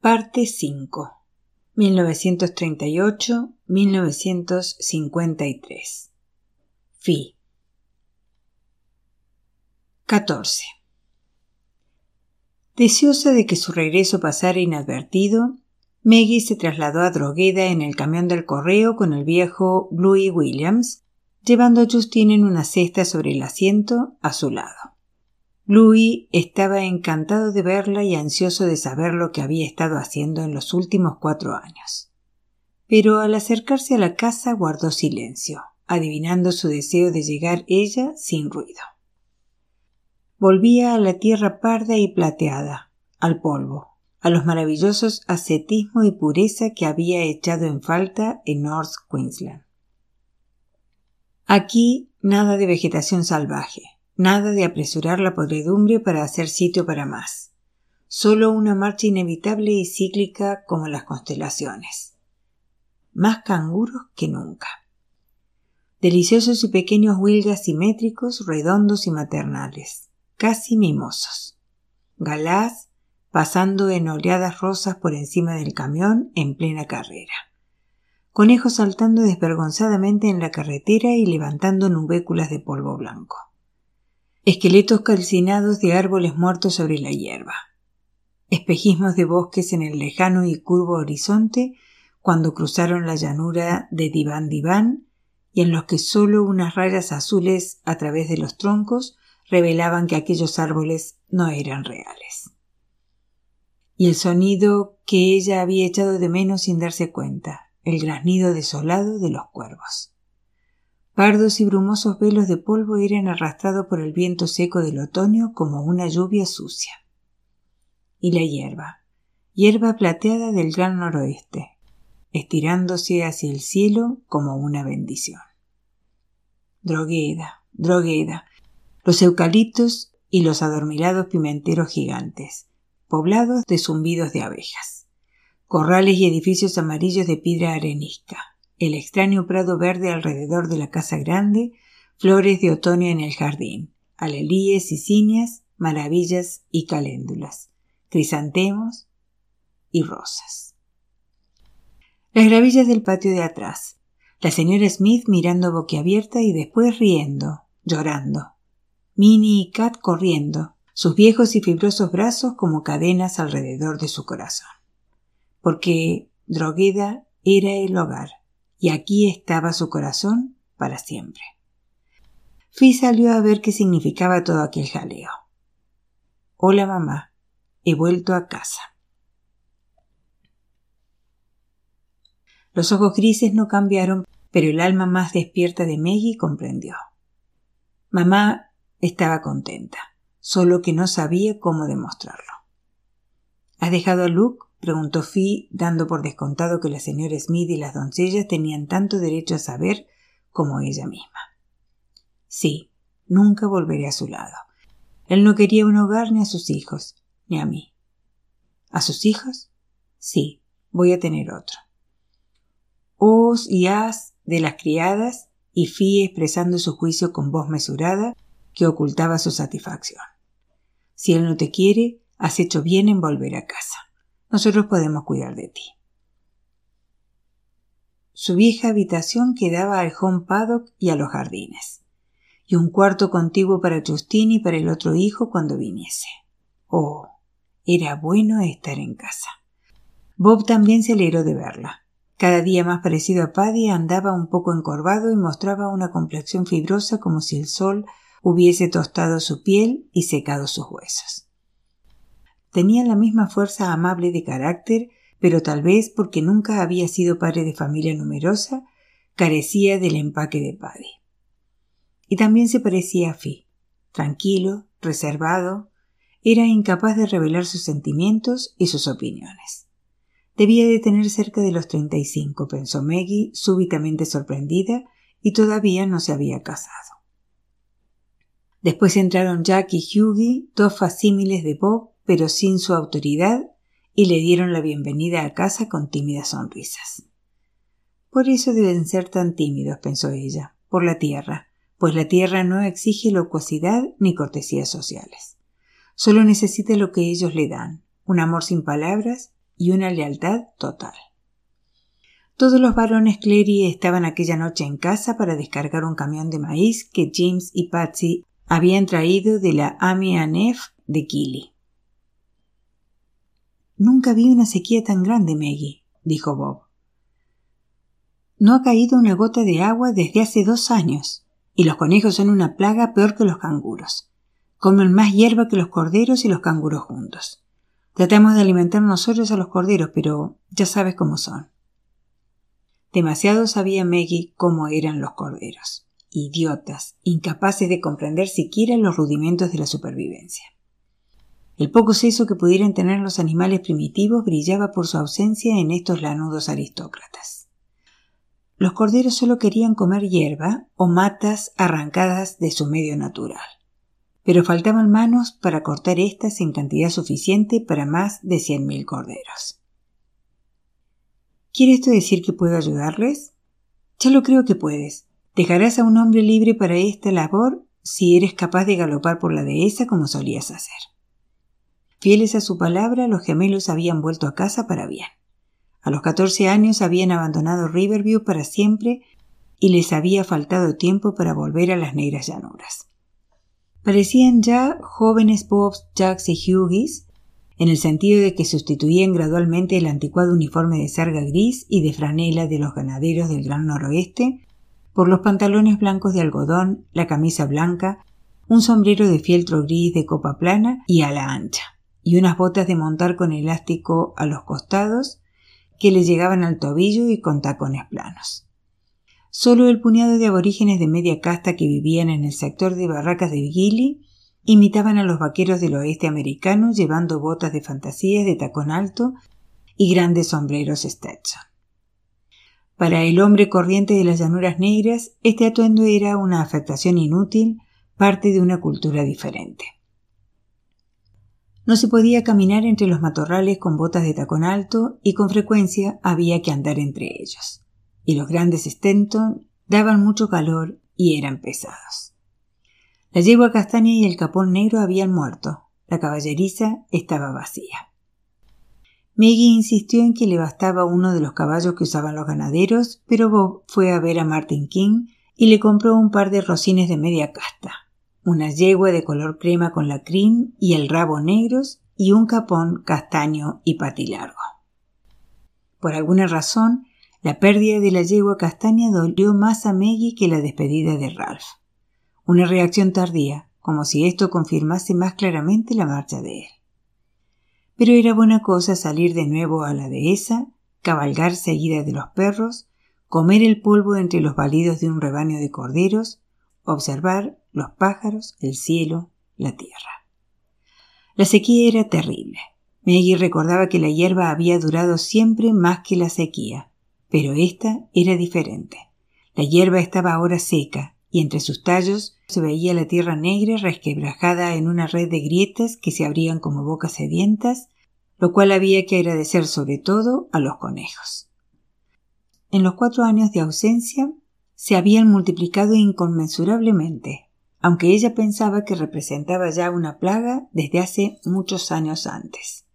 Parte 5 1938-1953 Fi. 14 Deseosa de que su regreso pasara inadvertido, Maggie se trasladó a Drogheda en el camión del correo con el viejo Bluey Williams, llevando a Justine en una cesta sobre el asiento a su lado. Louis estaba encantado de verla y ansioso de saber lo que había estado haciendo en los últimos cuatro años. Pero al acercarse a la casa guardó silencio, adivinando su deseo de llegar ella sin ruido. Volvía a la tierra parda y plateada, al polvo, a los maravillosos ascetismo y pureza que había echado en falta en North Queensland. Aquí nada de vegetación salvaje, Nada de apresurar la podredumbre para hacer sitio para más. Solo una marcha inevitable y cíclica como las constelaciones. Más canguros que nunca. Deliciosos y pequeños huilgas simétricos, redondos y maternales, casi mimosos. Galás pasando en oleadas rosas por encima del camión en plena carrera. Conejos saltando desvergonzadamente en la carretera y levantando nubéculas de polvo blanco esqueletos calcinados de árboles muertos sobre la hierba, espejismos de bosques en el lejano y curvo horizonte cuando cruzaron la llanura de Diván Diván y en los que sólo unas rayas azules a través de los troncos revelaban que aquellos árboles no eran reales. Y el sonido que ella había echado de menos sin darse cuenta, el graznido desolado de los cuervos. Pardos y brumosos velos de polvo eran arrastrados por el viento seco del otoño como una lluvia sucia. Y la hierba, hierba plateada del gran noroeste, estirándose hacia el cielo como una bendición. Drogueda, drogueda, los eucaliptos y los adormilados pimenteros gigantes, poblados de zumbidos de abejas, corrales y edificios amarillos de piedra arenisca, el extraño prado verde alrededor de la casa grande, flores de otoño en el jardín, alelíes y cinias, maravillas y caléndulas, crisantemos y rosas. Las gravillas del patio de atrás, la señora Smith mirando boquiabierta y después riendo, llorando. Minnie y Kat corriendo, sus viejos y fibrosos brazos como cadenas alrededor de su corazón. Porque Drogueda era el hogar, y aquí estaba su corazón para siempre. Fi salió a ver qué significaba todo aquel jaleo. Hola mamá, he vuelto a casa. Los ojos grises no cambiaron, pero el alma más despierta de Maggie comprendió. Mamá estaba contenta, solo que no sabía cómo demostrarlo. ¿Has dejado a Luke? Preguntó Fi, dando por descontado que la señora Smith y las doncellas tenían tanto derecho a saber como ella misma. Sí, nunca volveré a su lado. Él no quería un hogar ni a sus hijos, ni a mí. ¿A sus hijos? Sí, voy a tener otro. Os y as de las criadas y Fi expresando su juicio con voz mesurada que ocultaba su satisfacción. Si él no te quiere, has hecho bien en volver a casa. Nosotros podemos cuidar de ti. Su vieja habitación quedaba al home paddock y a los jardines, y un cuarto contiguo para Justin y para el otro hijo cuando viniese. Oh, era bueno estar en casa. Bob también se alegró de verla. Cada día más parecido a Paddy andaba un poco encorvado y mostraba una complexión fibrosa como si el sol hubiese tostado su piel y secado sus huesos. Tenía la misma fuerza amable de carácter, pero tal vez porque nunca había sido padre de familia numerosa, carecía del empaque de padre. Y también se parecía a Fi. Tranquilo, reservado, era incapaz de revelar sus sentimientos y sus opiniones. Debía de tener cerca de los treinta y cinco, pensó Maggie, súbitamente sorprendida, y todavía no se había casado. Después entraron Jack y Hughie, dos facímiles de Bob, pero sin su autoridad, y le dieron la bienvenida a casa con tímidas sonrisas. Por eso deben ser tan tímidos, pensó ella, por la tierra, pues la tierra no exige locuacidad ni cortesías sociales. Solo necesita lo que ellos le dan, un amor sin palabras y una lealtad total. Todos los varones Clary estaban aquella noche en casa para descargar un camión de maíz que James y Patsy habían traído de la Amianef de Kili. Nunca vi una sequía tan grande, Maggie, dijo Bob. No ha caído una gota de agua desde hace dos años, y los conejos son una plaga peor que los canguros. Comen más hierba que los corderos y los canguros juntos. Tratamos de alimentar nosotros a los corderos, pero ya sabes cómo son. Demasiado sabía Maggie cómo eran los corderos. Idiotas, incapaces de comprender siquiera los rudimentos de la supervivencia. El poco seso que pudieran tener los animales primitivos brillaba por su ausencia en estos lanudos aristócratas. Los corderos solo querían comer hierba o matas arrancadas de su medio natural. Pero faltaban manos para cortar éstas en cantidad suficiente para más de cien mil corderos. ¿Quiere esto decir que puedo ayudarles? Ya lo creo que puedes. Dejarás a un hombre libre para esta labor si eres capaz de galopar por la dehesa como solías hacer. Fieles a su palabra, los gemelos habían vuelto a casa para bien. A los catorce años habían abandonado Riverview para siempre y les había faltado tiempo para volver a las negras llanuras. Parecían ya jóvenes Bobs, Jacks y Hughes, en el sentido de que sustituían gradualmente el anticuado uniforme de sarga gris y de franela de los ganaderos del Gran Noroeste por los pantalones blancos de algodón, la camisa blanca, un sombrero de fieltro gris de copa plana y a la ancha, y unas botas de montar con elástico a los costados que le llegaban al tobillo y con tacones planos. Solo el puñado de aborígenes de media casta que vivían en el sector de barracas de Gili imitaban a los vaqueros del oeste americano llevando botas de fantasías de tacón alto y grandes sombreros Stetson. Para el hombre corriente de las llanuras negras, este atuendo era una afectación inútil, parte de una cultura diferente. No se podía caminar entre los matorrales con botas de tacón alto y con frecuencia había que andar entre ellos. Y los grandes Stenton daban mucho calor y eran pesados. La yegua castaña y el capón negro habían muerto. La caballeriza estaba vacía. Maggie insistió en que le bastaba uno de los caballos que usaban los ganaderos, pero Bob fue a ver a Martin King y le compró un par de rocines de media casta una yegua de color crema con la crin y el rabo negros y un capón castaño y patilargo. Por alguna razón, la pérdida de la yegua castaña dolió más a Maggie que la despedida de Ralph. Una reacción tardía, como si esto confirmase más claramente la marcha de él. Pero era buena cosa salir de nuevo a la dehesa, cabalgar seguida de los perros, comer el polvo entre los balidos de un rebaño de corderos, observar los pájaros, el cielo, la tierra. La sequía era terrible. Maggie recordaba que la hierba había durado siempre más que la sequía, pero esta era diferente. La hierba estaba ahora seca, y entre sus tallos se veía la tierra negra resquebrajada en una red de grietas que se abrían como bocas sedientas, lo cual había que agradecer sobre todo a los conejos. En los cuatro años de ausencia se habían multiplicado inconmensurablemente, aunque ella pensaba que representaba ya una plaga desde hace muchos años antes.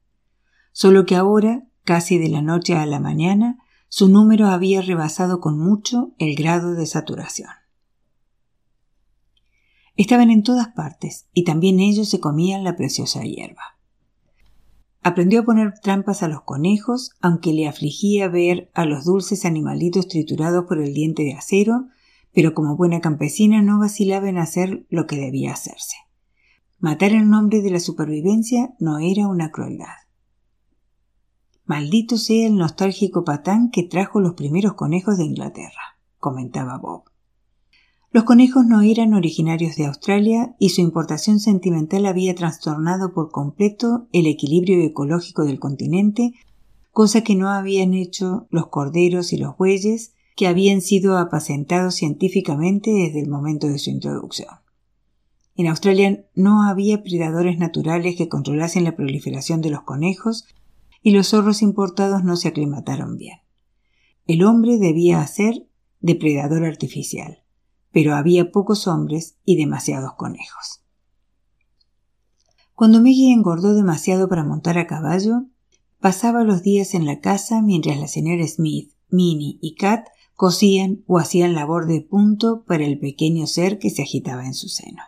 Solo que ahora, casi de la noche a la mañana, su número había rebasado con mucho el grado de saturación. Estaban en todas partes y también ellos se comían la preciosa hierba. Aprendió a poner trampas a los conejos, aunque le afligía ver a los dulces animalitos triturados por el diente de acero pero como buena campesina no vacilaba en hacer lo que debía hacerse. Matar en nombre de la supervivencia no era una crueldad. Maldito sea el nostálgico patán que trajo los primeros conejos de Inglaterra, comentaba Bob. Los conejos no eran originarios de Australia y su importación sentimental había trastornado por completo el equilibrio ecológico del continente, cosa que no habían hecho los corderos y los bueyes que habían sido apacentados científicamente desde el momento de su introducción. En Australia no había predadores naturales que controlasen la proliferación de los conejos y los zorros importados no se aclimataron bien. El hombre debía ser depredador artificial, pero había pocos hombres y demasiados conejos. Cuando Maggie engordó demasiado para montar a caballo, pasaba los días en la casa mientras la señora Smith, Minnie y Kat cosían o hacían labor de punto para el pequeño ser que se agitaba en su seno.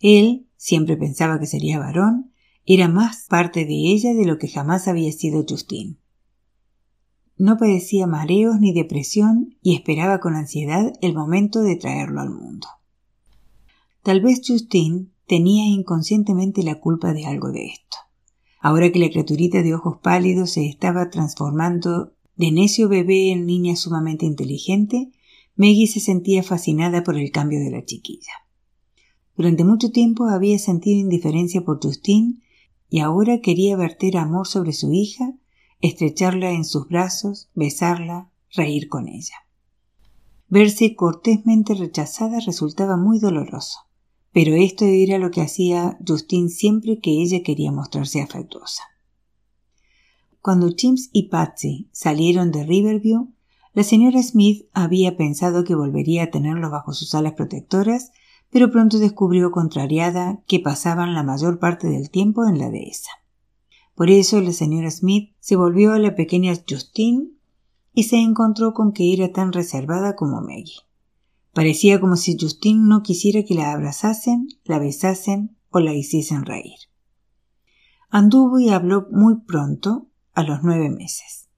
Él, siempre pensaba que sería varón, era más parte de ella de lo que jamás había sido Justine. No padecía mareos ni depresión y esperaba con ansiedad el momento de traerlo al mundo. Tal vez Justine tenía inconscientemente la culpa de algo de esto. Ahora que la criaturita de ojos pálidos se estaba transformando de necio bebé en niña sumamente inteligente, Maggie se sentía fascinada por el cambio de la chiquilla. Durante mucho tiempo había sentido indiferencia por Justine y ahora quería verter amor sobre su hija, estrecharla en sus brazos, besarla, reír con ella. Verse cortésmente rechazada resultaba muy doloroso, pero esto era lo que hacía Justine siempre que ella quería mostrarse afectuosa. Cuando Chims y Patsy salieron de Riverview, la señora Smith había pensado que volvería a tenerlos bajo sus alas protectoras, pero pronto descubrió contrariada que pasaban la mayor parte del tiempo en la dehesa. Por eso la señora Smith se volvió a la pequeña Justine y se encontró con que era tan reservada como Maggie. Parecía como si Justine no quisiera que la abrazasen, la besasen o la hiciesen reír. Anduvo y habló muy pronto, a los nueve meses.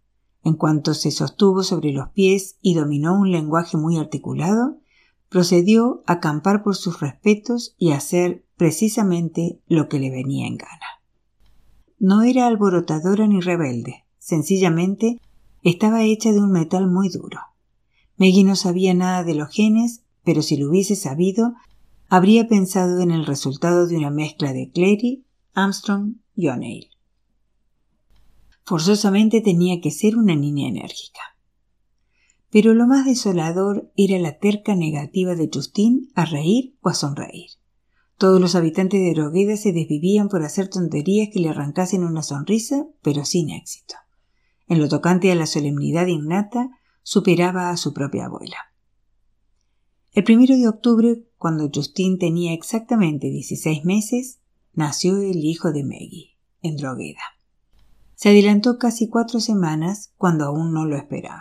En cuanto se sostuvo sobre los pies y dominó un lenguaje muy articulado, procedió a acampar por sus respetos y hacer precisamente lo que le venía en gana. No era alborotadora ni rebelde, sencillamente estaba hecha de un metal muy duro. Maggie no sabía nada de los genes, pero si lo hubiese sabido, habría pensado en el resultado de una mezcla de Clary, Armstrong y O'Neill. Forzosamente tenía que ser una niña enérgica. Pero lo más desolador era la terca negativa de Justine a reír o a sonreír. Todos los habitantes de Drogueda se desvivían por hacer tonterías que le arrancasen una sonrisa, pero sin éxito. En lo tocante a la solemnidad innata, superaba a su propia abuela. El primero de octubre, cuando Justine tenía exactamente 16 meses, nació el hijo de Maggie, en Drogueda. Se adelantó casi cuatro semanas cuando aún no lo esperaban.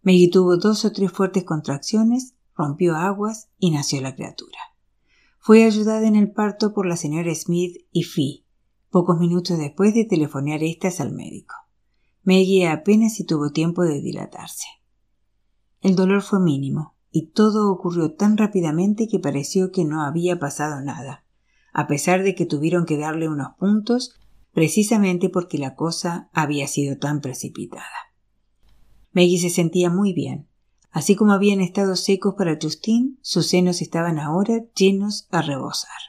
Maggie tuvo dos o tres fuertes contracciones, rompió aguas y nació la criatura. Fue ayudada en el parto por la señora Smith y Fee, pocos minutos después de telefonear estas al médico. Maggie apenas si tuvo tiempo de dilatarse. El dolor fue mínimo, y todo ocurrió tan rápidamente que pareció que no había pasado nada, a pesar de que tuvieron que darle unos puntos precisamente porque la cosa había sido tan precipitada. Maggie se sentía muy bien. Así como habían estado secos para Justine, sus senos estaban ahora llenos a rebosar.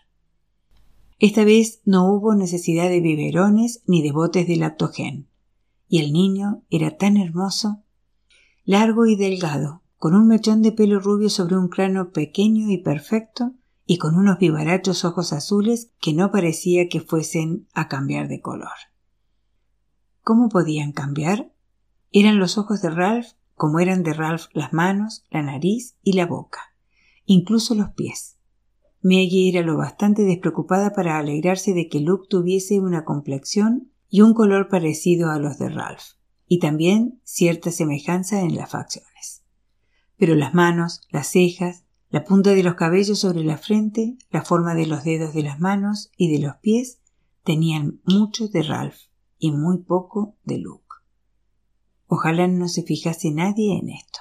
Esta vez no hubo necesidad de biberones ni de botes de lactogen. Y el niño era tan hermoso, largo y delgado, con un mechón de pelo rubio sobre un cráneo pequeño y perfecto, y con unos vivarachos ojos azules que no parecía que fuesen a cambiar de color. ¿Cómo podían cambiar? Eran los ojos de Ralph como eran de Ralph las manos, la nariz y la boca, incluso los pies. Maggie era lo bastante despreocupada para alegrarse de que Luke tuviese una complexión y un color parecido a los de Ralph, y también cierta semejanza en las facciones. Pero las manos, las cejas, la punta de los cabellos sobre la frente, la forma de los dedos de las manos y de los pies tenían mucho de Ralph y muy poco de Luke. Ojalá no se fijase nadie en esto.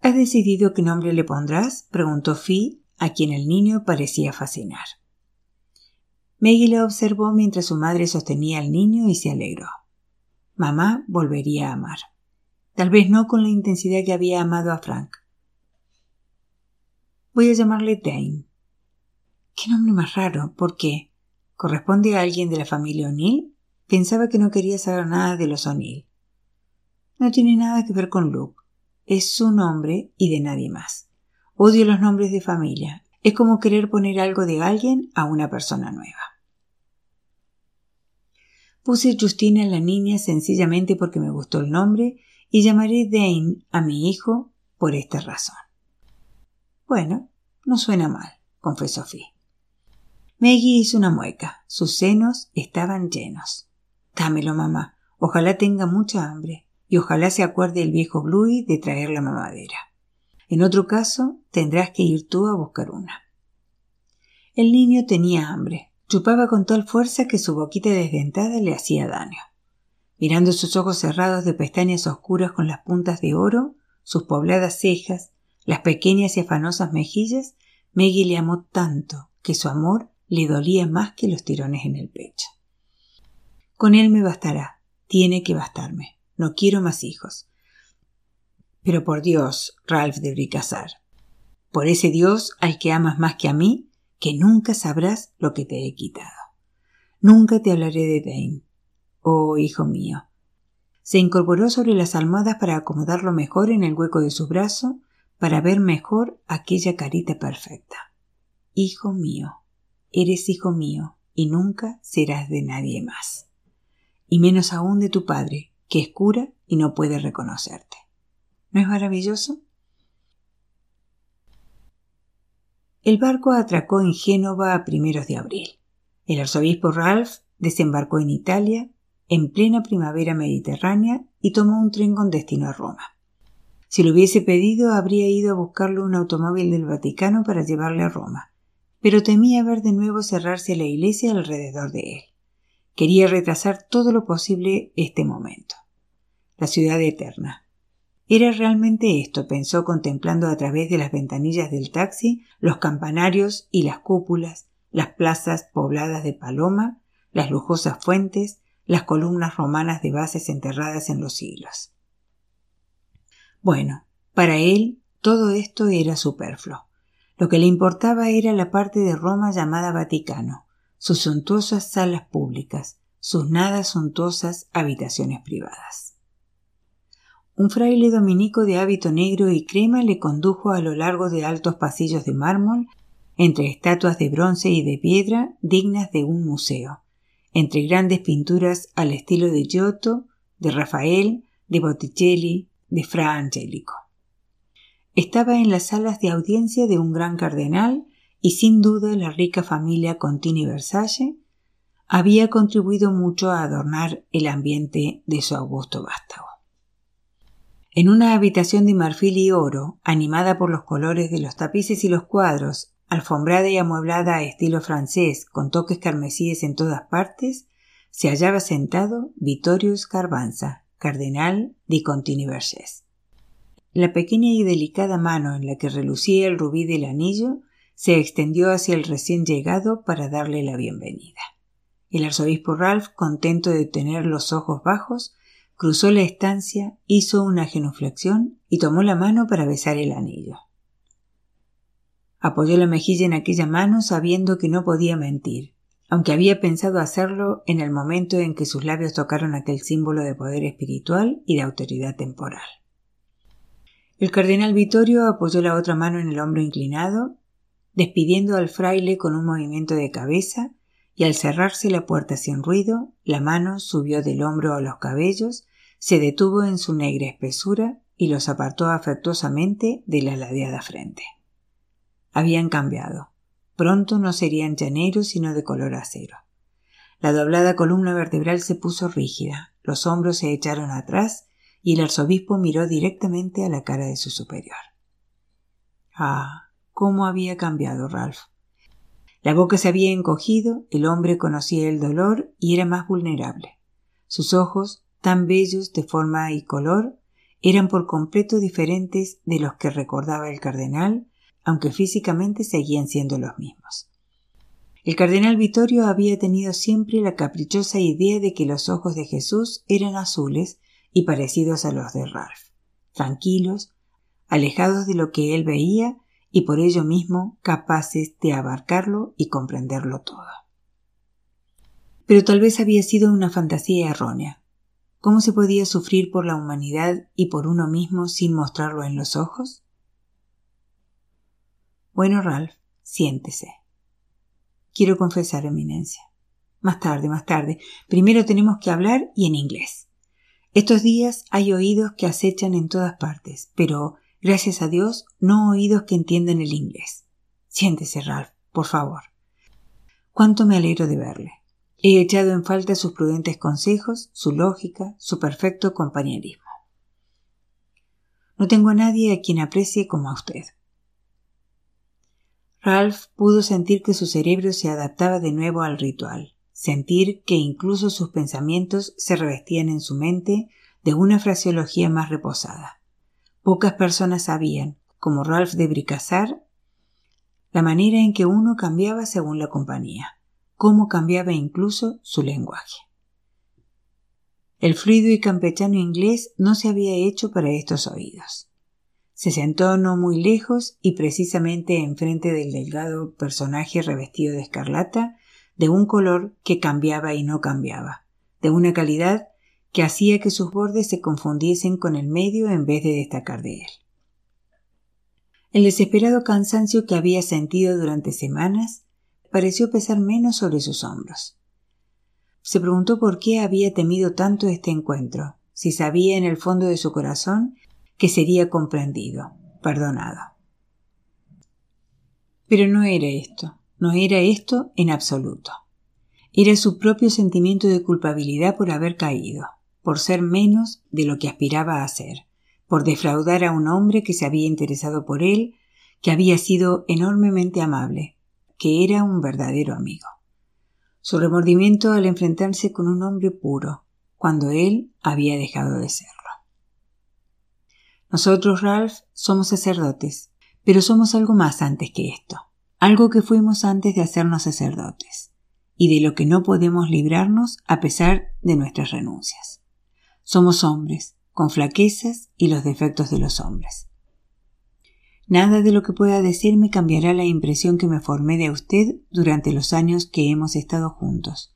¿Has decidido qué nombre le pondrás? preguntó Fi, a quien el niño parecía fascinar. Maggie le observó mientras su madre sostenía al niño y se alegró. Mamá volvería a amar. Tal vez no con la intensidad que había amado a Frank, Voy a llamarle Dane. Qué nombre más raro. ¿Por qué? ¿Corresponde a alguien de la familia O'Neill? Pensaba que no quería saber nada de los O'Neill. No tiene nada que ver con Luke. Es su nombre y de nadie más. Odio los nombres de familia. Es como querer poner algo de alguien a una persona nueva. Puse Justina en la niña sencillamente porque me gustó el nombre y llamaré Dane a mi hijo por esta razón. Bueno, no suena mal, confesó Fi. Maggie hizo una mueca. Sus senos estaban llenos. Dámelo, mamá. Ojalá tenga mucha hambre y ojalá se acuerde el viejo Bluey de traer la mamadera. En otro caso, tendrás que ir tú a buscar una. El niño tenía hambre. Chupaba con tal fuerza que su boquita desdentada le hacía daño. Mirando sus ojos cerrados de pestañas oscuras con las puntas de oro, sus pobladas cejas, las pequeñas y afanosas mejillas, Maggie le amó tanto que su amor le dolía más que los tirones en el pecho. Con él me bastará, tiene que bastarme. No quiero más hijos. Pero por Dios, Ralph de casar. Por ese Dios al que amas más que a mí, que nunca sabrás lo que te he quitado. Nunca te hablaré de Dane. Oh, hijo mío. Se incorporó sobre las almohadas para acomodarlo mejor en el hueco de su brazo, para ver mejor aquella carita perfecta. Hijo mío, eres hijo mío y nunca serás de nadie más. Y menos aún de tu padre, que es cura y no puede reconocerte. ¿No es maravilloso? El barco atracó en Génova a primeros de abril. El arzobispo Ralph desembarcó en Italia en plena primavera mediterránea y tomó un tren con destino a Roma. Si lo hubiese pedido, habría ido a buscarle un automóvil del Vaticano para llevarle a Roma, pero temía ver de nuevo cerrarse la iglesia alrededor de él. Quería retrasar todo lo posible este momento. La ciudad eterna, era realmente esto, pensó contemplando a través de las ventanillas del taxi los campanarios y las cúpulas, las plazas pobladas de paloma, las lujosas fuentes, las columnas romanas de bases enterradas en los siglos. Bueno, para él todo esto era superfluo. Lo que le importaba era la parte de Roma llamada Vaticano, sus suntuosas salas públicas, sus nada suntuosas habitaciones privadas. Un fraile dominico de hábito negro y crema le condujo a lo largo de altos pasillos de mármol, entre estatuas de bronce y de piedra dignas de un museo, entre grandes pinturas al estilo de Giotto, de Rafael, de Botticelli, de Fra Angelico. Estaba en las salas de audiencia de un gran cardenal y sin duda la rica familia Contini Versace había contribuido mucho a adornar el ambiente de su augusto vástago. En una habitación de marfil y oro, animada por los colores de los tapices y los cuadros, alfombrada y amueblada a estilo francés, con toques carmesíes en todas partes, se hallaba sentado Vittorio Scarbanza, cardenal di Contini Vergés. La pequeña y delicada mano en la que relucía el rubí del anillo se extendió hacia el recién llegado para darle la bienvenida. El arzobispo Ralph, contento de tener los ojos bajos, Cruzó la estancia, hizo una genuflexión y tomó la mano para besar el anillo. Apoyó la mejilla en aquella mano sabiendo que no podía mentir, aunque había pensado hacerlo en el momento en que sus labios tocaron aquel símbolo de poder espiritual y de autoridad temporal. El cardenal Vittorio apoyó la otra mano en el hombro inclinado, despidiendo al fraile con un movimiento de cabeza y al cerrarse la puerta sin ruido, la mano subió del hombro a los cabellos, se detuvo en su negra espesura y los apartó afectuosamente de la ladeada frente. Habían cambiado. Pronto no serían llaneros sino de color acero. La doblada columna vertebral se puso rígida, los hombros se echaron atrás y el arzobispo miró directamente a la cara de su superior. Ah, cómo había cambiado Ralph. La boca se había encogido, el hombre conocía el dolor y era más vulnerable. Sus ojos, tan bellos de forma y color, eran por completo diferentes de los que recordaba el cardenal, aunque físicamente seguían siendo los mismos. El cardenal Vittorio había tenido siempre la caprichosa idea de que los ojos de Jesús eran azules y parecidos a los de Ralph, tranquilos, alejados de lo que él veía y por ello mismo capaces de abarcarlo y comprenderlo todo. Pero tal vez había sido una fantasía errónea. ¿Cómo se podía sufrir por la humanidad y por uno mismo sin mostrarlo en los ojos? Bueno, Ralph, siéntese. Quiero confesar, Eminencia. Más tarde, más tarde. Primero tenemos que hablar y en inglés. Estos días hay oídos que acechan en todas partes, pero Gracias a Dios, no oídos que entiendan el inglés. Siéntese, Ralph, por favor. Cuánto me alegro de verle. He echado en falta sus prudentes consejos, su lógica, su perfecto compañerismo. No tengo a nadie a quien aprecie como a usted. Ralph pudo sentir que su cerebro se adaptaba de nuevo al ritual, sentir que incluso sus pensamientos se revestían en su mente de una fraseología más reposada. Pocas personas sabían, como Ralph de Bricassar, la manera en que uno cambiaba según la compañía, cómo cambiaba incluso su lenguaje. El fluido y campechano inglés no se había hecho para estos oídos. Se sentó no muy lejos y precisamente enfrente del delgado personaje revestido de escarlata, de un color que cambiaba y no cambiaba, de una calidad que hacía que sus bordes se confundiesen con el medio en vez de destacar de él. El desesperado cansancio que había sentido durante semanas pareció pesar menos sobre sus hombros. Se preguntó por qué había temido tanto este encuentro, si sabía en el fondo de su corazón que sería comprendido, perdonado. Pero no era esto, no era esto en absoluto. Era su propio sentimiento de culpabilidad por haber caído, por ser menos de lo que aspiraba a ser, por defraudar a un hombre que se había interesado por él, que había sido enormemente amable, que era un verdadero amigo su remordimiento al enfrentarse con un hombre puro, cuando él había dejado de serlo. Nosotros, Ralph, somos sacerdotes, pero somos algo más antes que esto, algo que fuimos antes de hacernos sacerdotes, y de lo que no podemos librarnos a pesar de nuestras renuncias. Somos hombres, con flaquezas y los defectos de los hombres. Nada de lo que pueda decirme cambiará la impresión que me formé de usted durante los años que hemos estado juntos.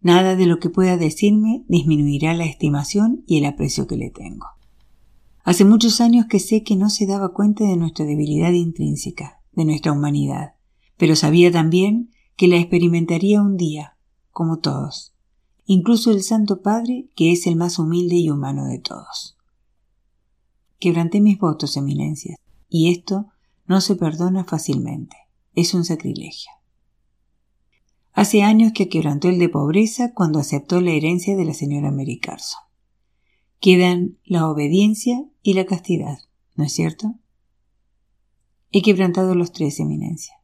Nada de lo que pueda decirme disminuirá la estimación y el aprecio que le tengo. Hace muchos años que sé que no se daba cuenta de nuestra debilidad intrínseca, de nuestra humanidad, pero sabía también que la experimentaría un día, como todos, incluso el Santo Padre, que es el más humilde y humano de todos. Quebranté mis votos, eminencias, y esto no se perdona fácilmente. Es un sacrilegio. Hace años que quebrantó el de pobreza cuando aceptó la herencia de la señora Mary Carson. Quedan la obediencia y la castidad, ¿no es cierto? He quebrantado los tres, eminencia.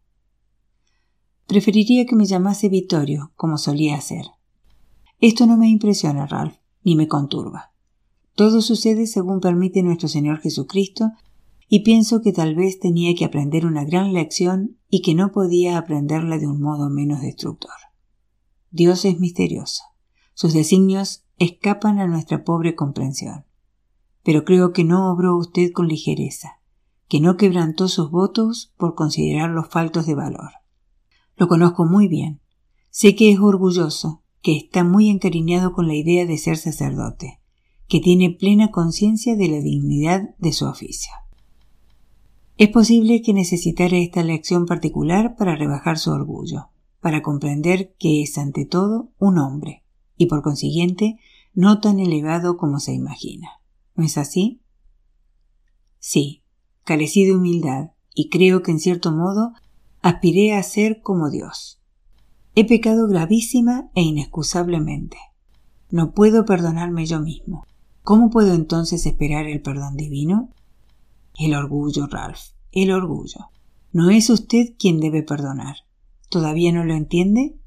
Preferiría que me llamase Vittorio, como solía hacer. Esto no me impresiona, Ralph, ni me conturba. Todo sucede según permite nuestro Señor Jesucristo y pienso que tal vez tenía que aprender una gran lección y que no podía aprenderla de un modo menos destructor. Dios es misterioso. Sus designios escapan a nuestra pobre comprensión. Pero creo que no obró usted con ligereza, que no quebrantó sus votos por considerarlos faltos de valor. Lo conozco muy bien. Sé que es orgulloso, que está muy encariñado con la idea de ser sacerdote, que tiene plena conciencia de la dignidad de su oficio. Es posible que necesitara esta lección particular para rebajar su orgullo, para comprender que es ante todo un hombre, y por consiguiente no tan elevado como se imagina. ¿No es así? Sí, carecí de humildad, y creo que en cierto modo aspiré a ser como Dios. He pecado gravísima e inexcusablemente. No puedo perdonarme yo mismo. ¿Cómo puedo entonces esperar el perdón divino? El orgullo, Ralph, el orgullo. No es usted quien debe perdonar. ¿Todavía no lo entiende?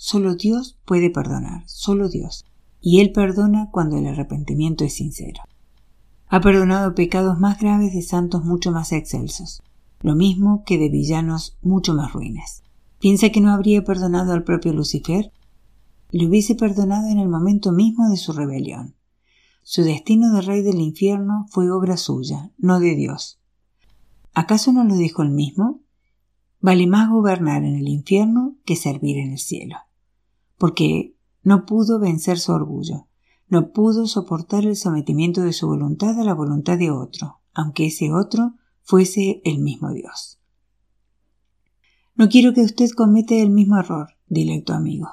Solo Dios puede perdonar, solo Dios. Y Él perdona cuando el arrepentimiento es sincero. Ha perdonado pecados más graves de santos mucho más excelsos, lo mismo que de villanos mucho más ruines. ¿Piensa que no habría perdonado al propio Lucifer? Le hubiese perdonado en el momento mismo de su rebelión. Su destino de rey del infierno fue obra suya, no de Dios. ¿Acaso no lo dijo él mismo? Vale más gobernar en el infierno que servir en el cielo. Porque no pudo vencer su orgullo, no pudo soportar el sometimiento de su voluntad a la voluntad de otro, aunque ese otro fuese el mismo Dios. No quiero que usted cometa el mismo error, dilecto amigo.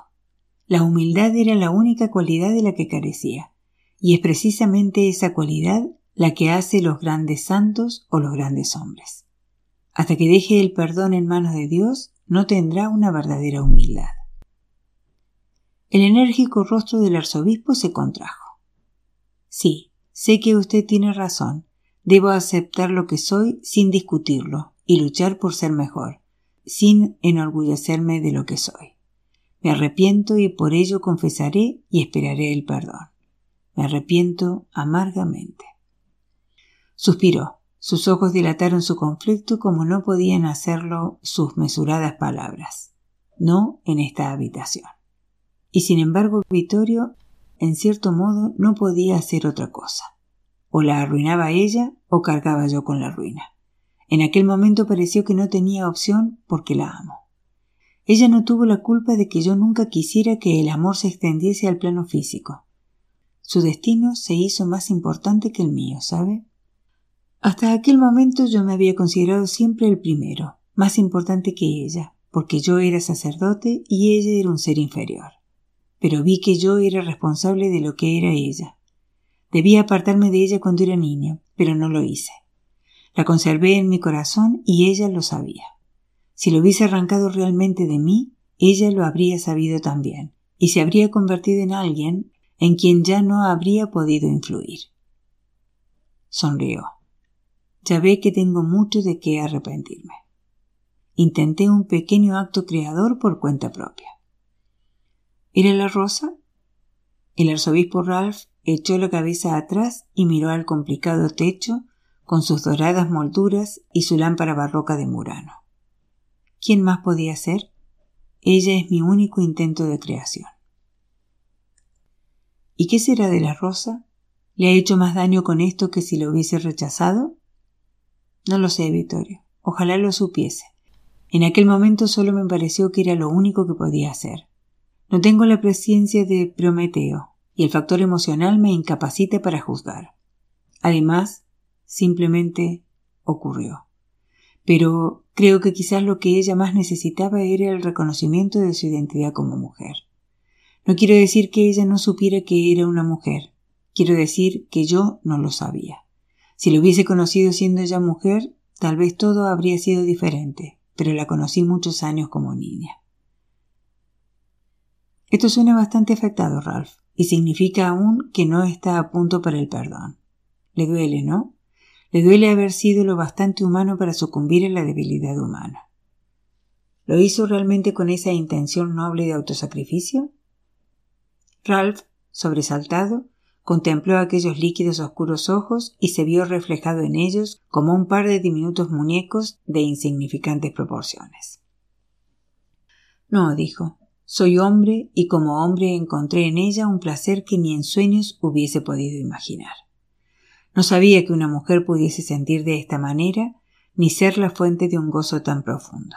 La humildad era la única cualidad de la que carecía y es precisamente esa cualidad la que hace los grandes santos o los grandes hombres. Hasta que deje el perdón en manos de Dios, no tendrá una verdadera humildad. El enérgico rostro del arzobispo se contrajo. Sí, sé que usted tiene razón. Debo aceptar lo que soy sin discutirlo y luchar por ser mejor, sin enorgullecerme de lo que soy. Me arrepiento y por ello confesaré y esperaré el perdón. Me arrepiento amargamente. Suspiró. Sus ojos dilataron su conflicto como no podían hacerlo sus mesuradas palabras. No en esta habitación. Y sin embargo, Vittorio, en cierto modo, no podía hacer otra cosa. O la arruinaba ella o cargaba yo con la ruina. En aquel momento pareció que no tenía opción porque la amo. Ella no tuvo la culpa de que yo nunca quisiera que el amor se extendiese al plano físico. Su destino se hizo más importante que el mío, ¿sabe? Hasta aquel momento yo me había considerado siempre el primero, más importante que ella, porque yo era sacerdote y ella era un ser inferior pero vi que yo era responsable de lo que era ella. Debía apartarme de ella cuando era niña, pero no lo hice. La conservé en mi corazón y ella lo sabía. Si lo hubiese arrancado realmente de mí, ella lo habría sabido también, y se habría convertido en alguien en quien ya no habría podido influir. Sonrió. Ya ve que tengo mucho de qué arrepentirme. Intenté un pequeño acto creador por cuenta propia. ¿Era la rosa? El arzobispo Ralph echó la cabeza atrás y miró al complicado techo con sus doradas molduras y su lámpara barroca de Murano. ¿Quién más podía ser? Ella es mi único intento de creación. ¿Y qué será de la rosa? ¿Le ha hecho más daño con esto que si lo hubiese rechazado? No lo sé, Vittorio. Ojalá lo supiese. En aquel momento solo me pareció que era lo único que podía hacer. No tengo la presencia de Prometeo, y el factor emocional me incapacita para juzgar. Además, simplemente ocurrió. Pero creo que quizás lo que ella más necesitaba era el reconocimiento de su identidad como mujer. No quiero decir que ella no supiera que era una mujer, quiero decir que yo no lo sabía. Si lo hubiese conocido siendo ella mujer, tal vez todo habría sido diferente, pero la conocí muchos años como niña. Esto suena bastante afectado, Ralph, y significa aún que no está a punto para el perdón. Le duele, ¿no? Le duele haber sido lo bastante humano para sucumbir a la debilidad humana. ¿Lo hizo realmente con esa intención noble de autosacrificio? Ralph, sobresaltado, contempló aquellos líquidos oscuros ojos y se vio reflejado en ellos como un par de diminutos muñecos de insignificantes proporciones. No, dijo, soy hombre y como hombre encontré en ella un placer que ni en sueños hubiese podido imaginar. No sabía que una mujer pudiese sentir de esta manera ni ser la fuente de un gozo tan profundo.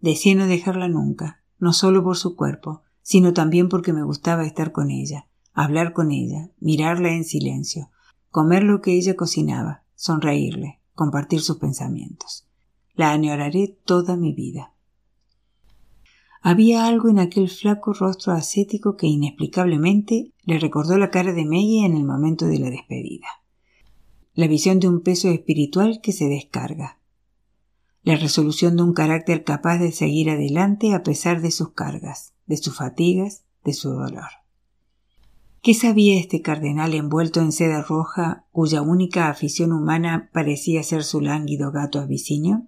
Deseé no dejarla nunca, no solo por su cuerpo, sino también porque me gustaba estar con ella, hablar con ella, mirarla en silencio, comer lo que ella cocinaba, sonreírle, compartir sus pensamientos. La añoraré toda mi vida. Había algo en aquel flaco rostro ascético que inexplicablemente le recordó la cara de Maggie en el momento de la despedida. La visión de un peso espiritual que se descarga. La resolución de un carácter capaz de seguir adelante a pesar de sus cargas, de sus fatigas, de su dolor. ¿Qué sabía este cardenal envuelto en seda roja cuya única afición humana parecía ser su lánguido gato abisinio?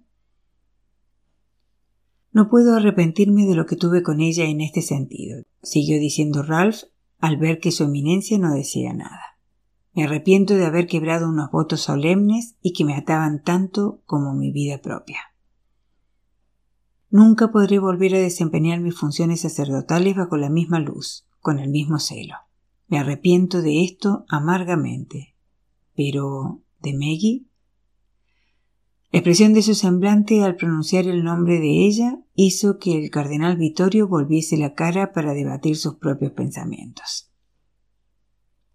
No puedo arrepentirme de lo que tuve con ella en este sentido, siguió diciendo Ralph al ver que su eminencia no decía nada. Me arrepiento de haber quebrado unos votos solemnes y que me ataban tanto como mi vida propia. Nunca podré volver a desempeñar mis funciones sacerdotales bajo la misma luz, con el mismo celo. Me arrepiento de esto amargamente. Pero. ¿de Maggie? La expresión de su semblante al pronunciar el nombre de ella hizo que el cardenal Vittorio volviese la cara para debatir sus propios pensamientos.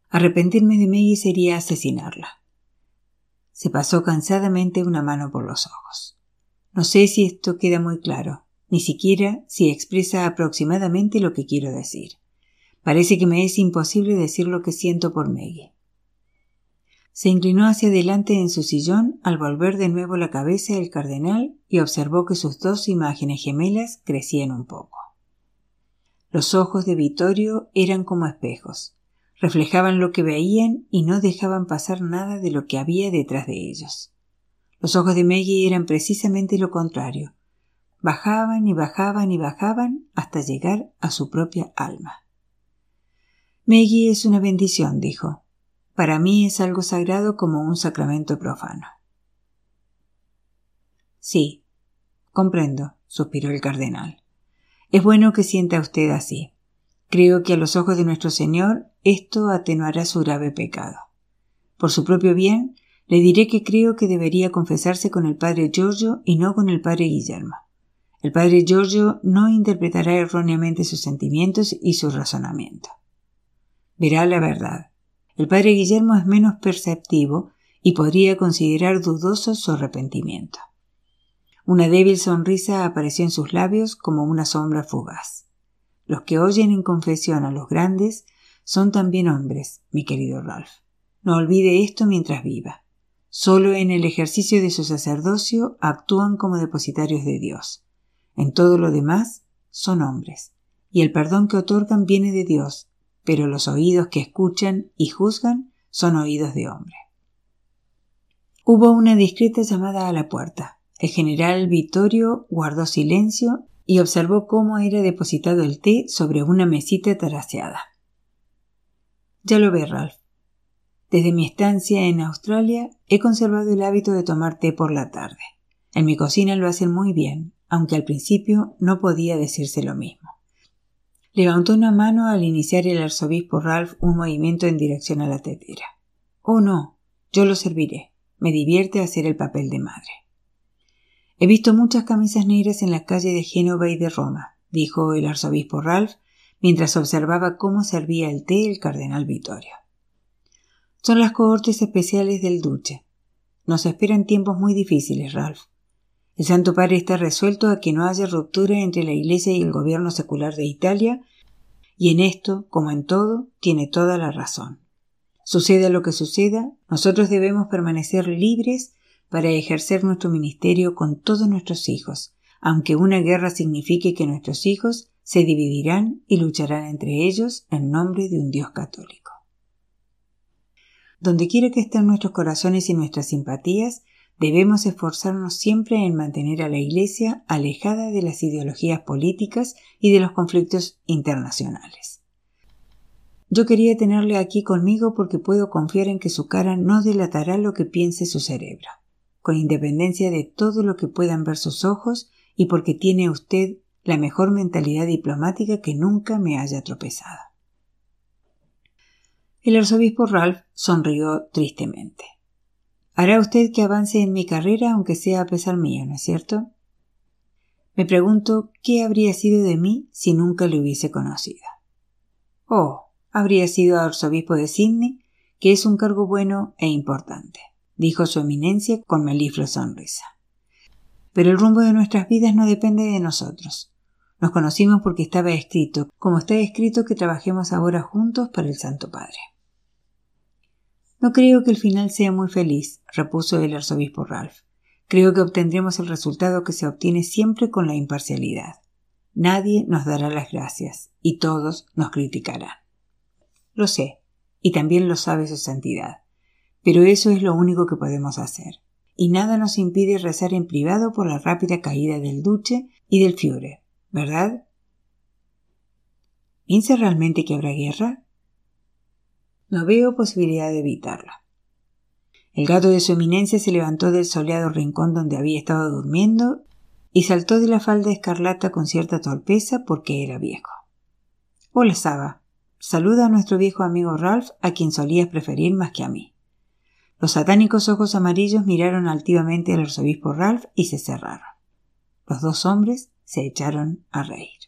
Arrepentirme de Maggie sería asesinarla. Se pasó cansadamente una mano por los ojos. No sé si esto queda muy claro, ni siquiera si expresa aproximadamente lo que quiero decir. Parece que me es imposible decir lo que siento por Maggie. Se inclinó hacia adelante en su sillón al volver de nuevo la cabeza el cardenal y observó que sus dos imágenes gemelas crecían un poco. Los ojos de Vittorio eran como espejos. Reflejaban lo que veían y no dejaban pasar nada de lo que había detrás de ellos. Los ojos de Maggie eran precisamente lo contrario. Bajaban y bajaban y bajaban hasta llegar a su propia alma. Maggie es una bendición, dijo. Para mí es algo sagrado como un sacramento profano. Sí, comprendo, suspiró el cardenal. Es bueno que sienta usted así. Creo que a los ojos de nuestro Señor esto atenuará su grave pecado. Por su propio bien, le diré que creo que debería confesarse con el padre Giorgio y no con el padre Guillermo. El padre Giorgio no interpretará erróneamente sus sentimientos y su razonamiento. Verá la verdad. El padre Guillermo es menos perceptivo y podría considerar dudoso su arrepentimiento. Una débil sonrisa apareció en sus labios como una sombra fugaz. Los que oyen en confesión a los grandes son también hombres, mi querido Ralph. No olvide esto mientras viva. Solo en el ejercicio de su sacerdocio actúan como depositarios de Dios. En todo lo demás son hombres, y el perdón que otorgan viene de Dios, pero los oídos que escuchan y juzgan son oídos de hombre. Hubo una discreta llamada a la puerta. El general Vittorio guardó silencio y observó cómo era depositado el té sobre una mesita taraseada. Ya lo ve, Ralph. Desde mi estancia en Australia he conservado el hábito de tomar té por la tarde. En mi cocina lo hacen muy bien, aunque al principio no podía decirse lo mismo. Levantó una mano al iniciar el arzobispo Ralph un movimiento en dirección a la tetera. Oh, no, yo lo serviré. Me divierte hacer el papel de madre. He visto muchas camisas negras en la calle de Génova y de Roma, dijo el arzobispo Ralph mientras observaba cómo servía el té el cardenal Vittorio. Son las cohortes especiales del duce. Nos esperan tiempos muy difíciles, Ralph. El Santo Padre está resuelto a que no haya ruptura entre la Iglesia y el gobierno secular de Italia, y en esto, como en todo, tiene toda la razón. Suceda lo que suceda, nosotros debemos permanecer libres para ejercer nuestro ministerio con todos nuestros hijos, aunque una guerra signifique que nuestros hijos se dividirán y lucharán entre ellos en nombre de un Dios católico. Donde quiera que estén nuestros corazones y nuestras simpatías, debemos esforzarnos siempre en mantener a la Iglesia alejada de las ideologías políticas y de los conflictos internacionales. Yo quería tenerle aquí conmigo porque puedo confiar en que su cara no delatará lo que piense su cerebro con independencia de todo lo que puedan ver sus ojos y porque tiene usted la mejor mentalidad diplomática que nunca me haya tropezado. El arzobispo Ralph sonrió tristemente. Hará usted que avance en mi carrera aunque sea a pesar mío, ¿no es cierto? Me pregunto qué habría sido de mí si nunca le hubiese conocido. Oh, habría sido arzobispo de Sydney, que es un cargo bueno e importante dijo su eminencia con meliflua sonrisa. Pero el rumbo de nuestras vidas no depende de nosotros. Nos conocimos porque estaba escrito, como está escrito que trabajemos ahora juntos para el Santo Padre. No creo que el final sea muy feliz, repuso el arzobispo Ralph. Creo que obtendremos el resultado que se obtiene siempre con la imparcialidad. Nadie nos dará las gracias y todos nos criticarán. Lo sé, y también lo sabe su santidad. Pero eso es lo único que podemos hacer. Y nada nos impide rezar en privado por la rápida caída del Duce y del Fiore, ¿verdad? ¿Piensa realmente que habrá guerra? No veo posibilidad de evitarla. El gato de su eminencia se levantó del soleado rincón donde había estado durmiendo y saltó de la falda escarlata con cierta torpeza porque era viejo. Hola, Saba. Saluda a nuestro viejo amigo Ralph, a quien solías preferir más que a mí. Los satánicos ojos amarillos miraron altivamente al arzobispo Ralph y se cerraron. Los dos hombres se echaron a reír.